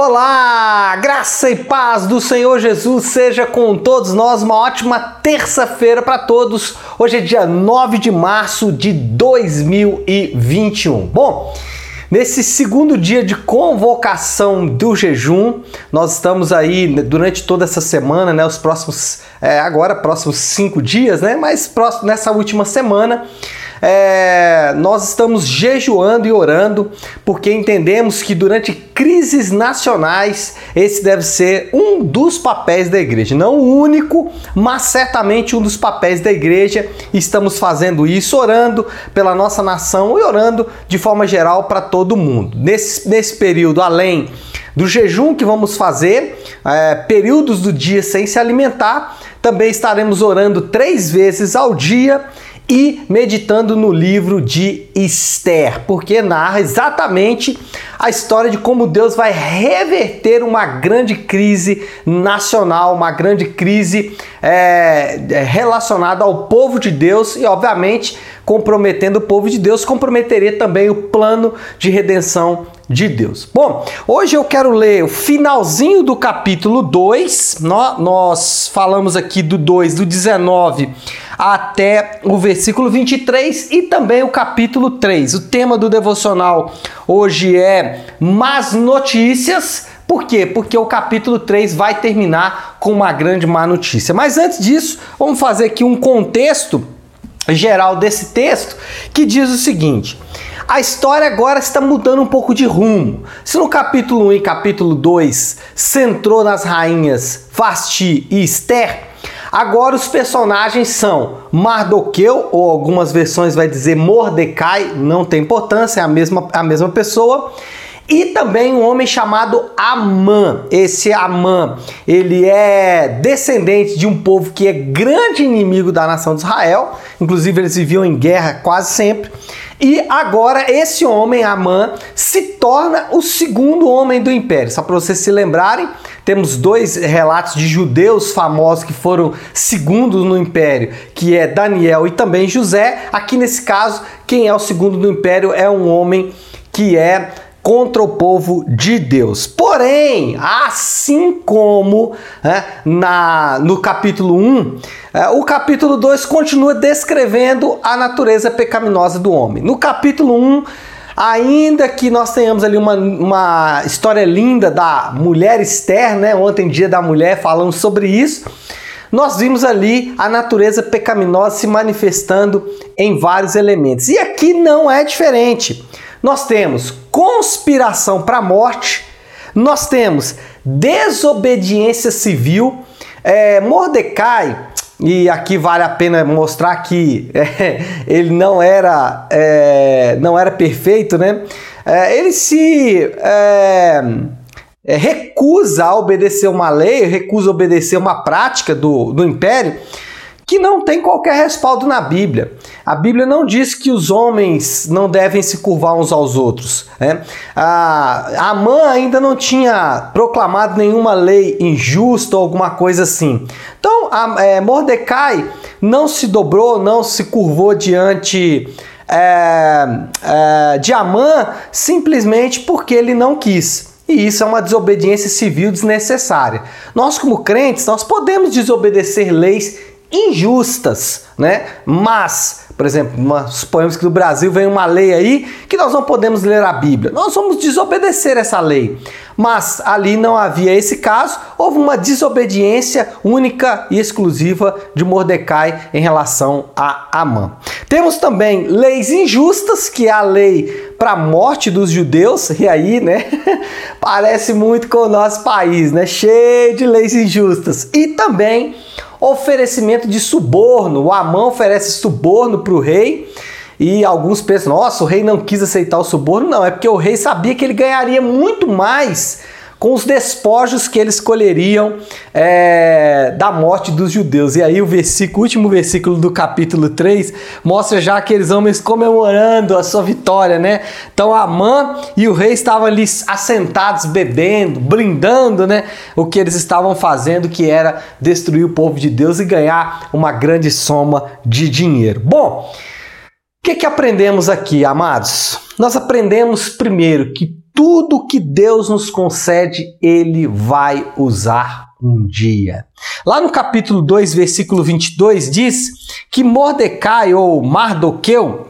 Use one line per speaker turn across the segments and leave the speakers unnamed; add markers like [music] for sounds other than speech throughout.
Olá, graça e paz do Senhor Jesus seja com todos nós. Uma ótima terça-feira para todos. Hoje é dia 9 de março de 2021. Bom, Nesse segundo dia de convocação do jejum, nós estamos aí durante toda essa semana, né? Os próximos, é, agora próximos cinco dias, né? Mas próximo, nessa última semana, é, nós estamos jejuando e orando porque entendemos que durante crises nacionais esse deve ser um dos papéis da igreja, não o único, mas certamente um dos papéis da igreja. Estamos fazendo isso orando pela nossa nação e orando de forma geral para todo mundo. Nesse, nesse período, além do jejum que vamos fazer, é, períodos do dia sem se alimentar, também estaremos orando três vezes ao dia e meditando no livro de Esther, porque narra exatamente a história de como Deus vai reverter uma grande crise nacional, uma grande crise é, é relacionada ao povo de Deus e, obviamente, comprometendo o povo de Deus, comprometeria também o plano de redenção de Deus. Bom, hoje eu quero ler o finalzinho do capítulo 2. Nós falamos aqui do 2, do 19 até o versículo 23 e também o capítulo 3. O tema do devocional hoje é Más Notícias. Por quê? Porque o capítulo 3 vai terminar com uma grande má notícia. Mas antes disso, vamos fazer aqui um contexto geral desse texto que diz o seguinte: a história agora está mudando um pouco de rumo. Se no capítulo 1 e capítulo 2 centrou nas rainhas Vasti e Esther, agora os personagens são Mardoqueu, ou algumas versões vai dizer Mordecai, não tem importância, é a mesma, a mesma pessoa e também um homem chamado Amã. Esse Amã, ele é descendente de um povo que é grande inimigo da nação de Israel, inclusive eles viviam em guerra quase sempre. E agora esse homem, Amã, se torna o segundo homem do império. Só para vocês se lembrarem, temos dois relatos de judeus famosos que foram segundos no império, que é Daniel e também José. Aqui nesse caso, quem é o segundo do império é um homem que é contra o povo de Deus. Porém, assim como é, na, no capítulo 1, é, o capítulo 2 continua descrevendo a natureza pecaminosa do homem. No capítulo 1, ainda que nós tenhamos ali uma, uma história linda da mulher Esther, né? Ontem, dia da mulher, falamos sobre isso nós vimos ali a natureza pecaminosa se manifestando em vários elementos. E aqui não é diferente. Nós temos conspiração para a morte, nós temos desobediência civil, é, Mordecai, e aqui vale a pena mostrar que [laughs] é, ele não era, é, não era perfeito, né? É, ele se é, é, recusa a obedecer uma lei, recusa a obedecer uma prática do, do império que não tem qualquer respaldo na Bíblia. A Bíblia não diz que os homens não devem se curvar uns aos outros. Né? A Amã ainda não tinha proclamado nenhuma lei injusta ou alguma coisa assim. Então, a, é, Mordecai não se dobrou, não se curvou diante é, é, de Amã simplesmente porque ele não quis. E isso é uma desobediência civil desnecessária. Nós, como crentes, nós podemos desobedecer leis injustas, né? Mas, por exemplo, uma, suponhamos que no Brasil vem uma lei aí que nós não podemos ler a Bíblia. Nós vamos desobedecer essa lei. Mas ali não havia esse caso, houve uma desobediência única e exclusiva de Mordecai em relação a Amã. Temos também leis injustas, que é a lei para a morte dos judeus, e aí, né, [laughs] parece muito com o nosso país, né, cheio de leis injustas. E também oferecimento de suborno. O Amã oferece suborno para o rei. E alguns pensam, nossa, o rei não quis aceitar o suborno. Não, é porque o rei sabia que ele ganharia muito mais com os despojos que eles escolheriam é, da morte dos judeus. E aí o versículo, último versículo do capítulo 3 mostra já aqueles homens comemorando a sua vitória, né? Então Amã e o rei estavam ali assentados, bebendo, brindando, né? O que eles estavam fazendo, que era destruir o povo de Deus e ganhar uma grande soma de dinheiro. Bom, o que, que aprendemos aqui, amados? Nós aprendemos primeiro que tudo que Deus nos concede, Ele vai usar um dia. Lá no capítulo 2, versículo 22, diz que Mordecai ou Mardoqueu,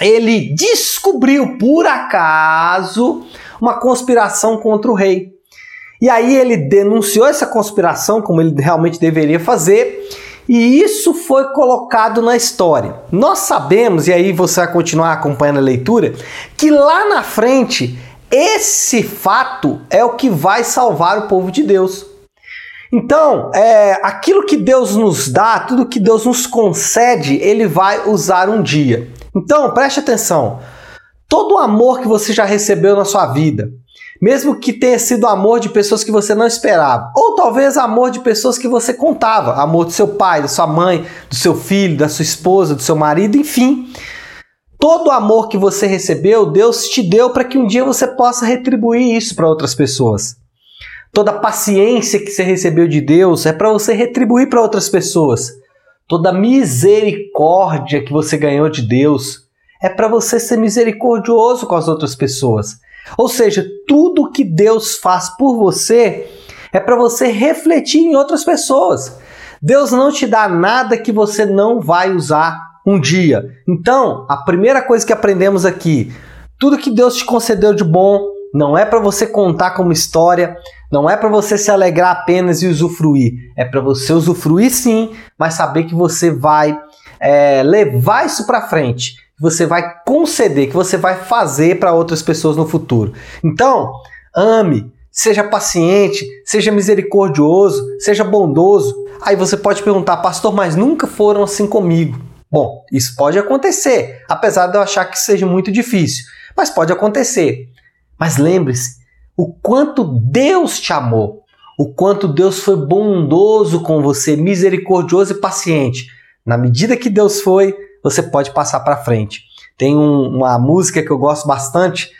ele descobriu por acaso uma conspiração contra o rei. E aí ele denunciou essa conspiração, como ele realmente deveria fazer, e isso foi colocado na história. Nós sabemos, e aí você vai continuar acompanhando a leitura, que lá na frente esse fato é o que vai salvar o povo de Deus. Então, é, aquilo que Deus nos dá, tudo que Deus nos concede, Ele vai usar um dia. Então, preste atenção. Todo o amor que você já recebeu na sua vida, mesmo que tenha sido amor de pessoas que você não esperava, ou talvez amor de pessoas que você contava, amor do seu pai, da sua mãe, do seu filho, da sua esposa, do seu marido, enfim. Todo o amor que você recebeu, Deus te deu para que um dia você possa retribuir isso para outras pessoas. Toda paciência que você recebeu de Deus é para você retribuir para outras pessoas. Toda misericórdia que você ganhou de Deus é para você ser misericordioso com as outras pessoas. Ou seja, tudo que Deus faz por você é para você refletir em outras pessoas. Deus não te dá nada que você não vai usar um dia. Então, a primeira coisa que aprendemos aqui, tudo que Deus te concedeu de bom não é para você contar como história, não é para você se alegrar apenas e usufruir, é para você usufruir sim, mas saber que você vai é, levar isso para frente, que você vai conceder, que você vai fazer para outras pessoas no futuro. Então, ame, seja paciente, seja misericordioso, seja bondoso. Aí você pode perguntar, pastor, mas nunca foram assim comigo. Bom, isso pode acontecer, apesar de eu achar que seja muito difícil, mas pode acontecer. Mas lembre-se, o quanto Deus te amou, o quanto Deus foi bondoso com você, misericordioso e paciente. Na medida que Deus foi, você pode passar para frente. Tem um, uma música que eu gosto bastante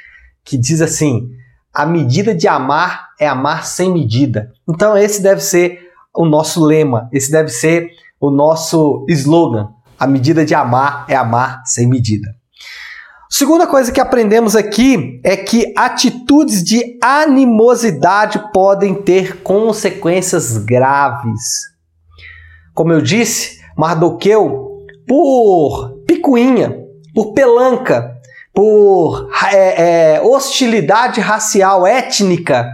que diz assim: a medida de amar é amar sem medida. Então, esse deve ser o nosso lema, esse deve ser o nosso slogan. A medida de amar é amar sem medida. Segunda coisa que aprendemos aqui é que atitudes de animosidade podem ter consequências graves. Como eu disse, Mardoqueu, por picuinha, por pelanca, por é, é, hostilidade racial, étnica,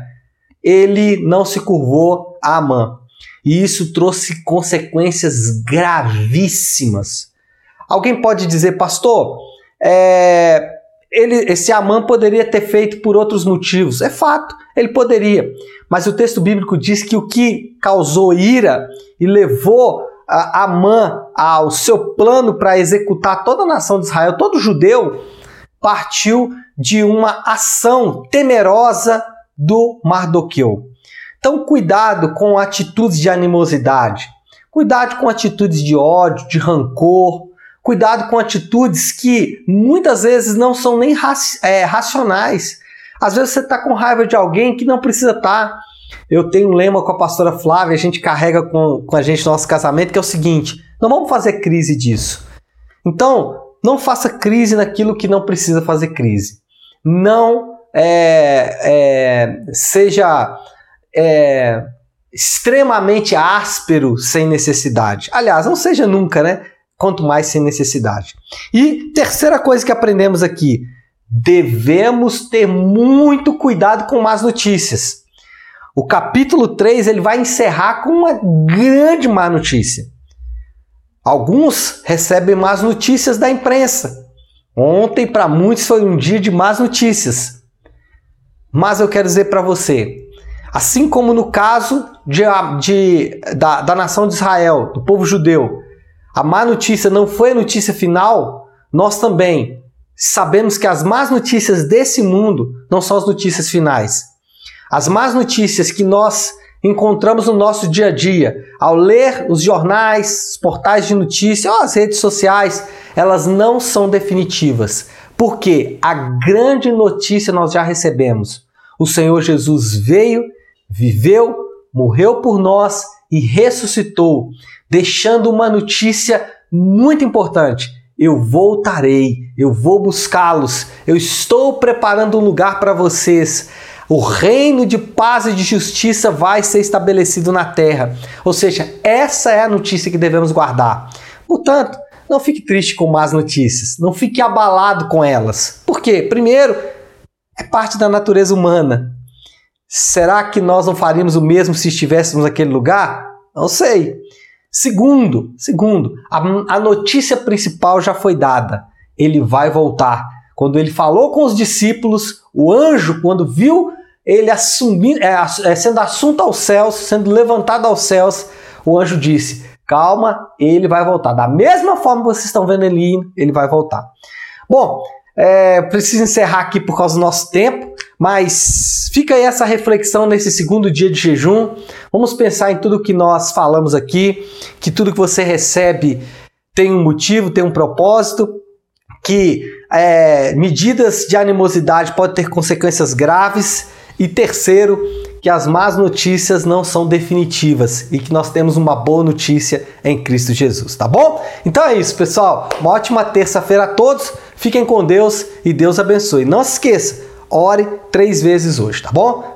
ele não se curvou a Amã. E isso trouxe consequências gravíssimas. Alguém pode dizer, pastor, é, ele, esse Amã poderia ter feito por outros motivos. É fato, ele poderia. Mas o texto bíblico diz que o que causou ira e levou Amã ao seu plano para executar toda a nação de Israel, todo judeu, partiu de uma ação temerosa do Mardoqueu. Então, cuidado com atitudes de animosidade, cuidado com atitudes de ódio, de rancor, Cuidado com atitudes que muitas vezes não são nem é, racionais. Às vezes você está com raiva de alguém que não precisa estar. Tá. Eu tenho um lema com a pastora Flávia, a gente carrega com, com a gente no nosso casamento, que é o seguinte: não vamos fazer crise disso. Então, não faça crise naquilo que não precisa fazer crise. Não é, é, seja é, extremamente áspero sem necessidade. Aliás, não seja nunca, né? quanto mais sem necessidade. E terceira coisa que aprendemos aqui, devemos ter muito cuidado com más notícias. O capítulo 3 ele vai encerrar com uma grande má notícia. Alguns recebem más notícias da imprensa. Ontem, para muitos, foi um dia de más notícias. Mas eu quero dizer para você, assim como no caso de, de, da, da nação de Israel, do povo judeu, a má notícia não foi a notícia final, nós também sabemos que as más notícias desse mundo não são as notícias finais. As más notícias que nós encontramos no nosso dia a dia, ao ler os jornais, os portais de notícia ou as redes sociais, elas não são definitivas. Porque a grande notícia nós já recebemos. O Senhor Jesus veio, viveu, morreu por nós e ressuscitou deixando uma notícia muito importante. eu voltarei, eu vou buscá-los, eu estou preparando um lugar para vocês. O reino de paz e de justiça vai ser estabelecido na terra. Ou seja, essa é a notícia que devemos guardar. Portanto, não fique triste com más notícias, não fique abalado com elas. Por quê? Primeiro, é parte da natureza humana. Será que nós não faríamos o mesmo se estivéssemos naquele lugar? Não sei. Segundo, segundo, a, a notícia principal já foi dada. Ele vai voltar. Quando ele falou com os discípulos, o anjo, quando viu ele assumindo, é, é, sendo assunto aos céus, sendo levantado aos céus, o anjo disse: Calma, ele vai voltar. Da mesma forma que vocês estão vendo ele ele vai voltar. Bom, é, preciso encerrar aqui por causa do nosso tempo, mas fica aí essa reflexão nesse segundo dia de jejum. Vamos pensar em tudo que nós falamos aqui, que tudo que você recebe tem um motivo, tem um propósito, que é, medidas de animosidade podem ter consequências graves e terceiro, que as más notícias não são definitivas e que nós temos uma boa notícia em Cristo Jesus, tá bom? Então é isso, pessoal. Uma ótima terça-feira a todos. Fiquem com Deus e Deus abençoe. Não se esqueça, ore três vezes hoje, tá bom?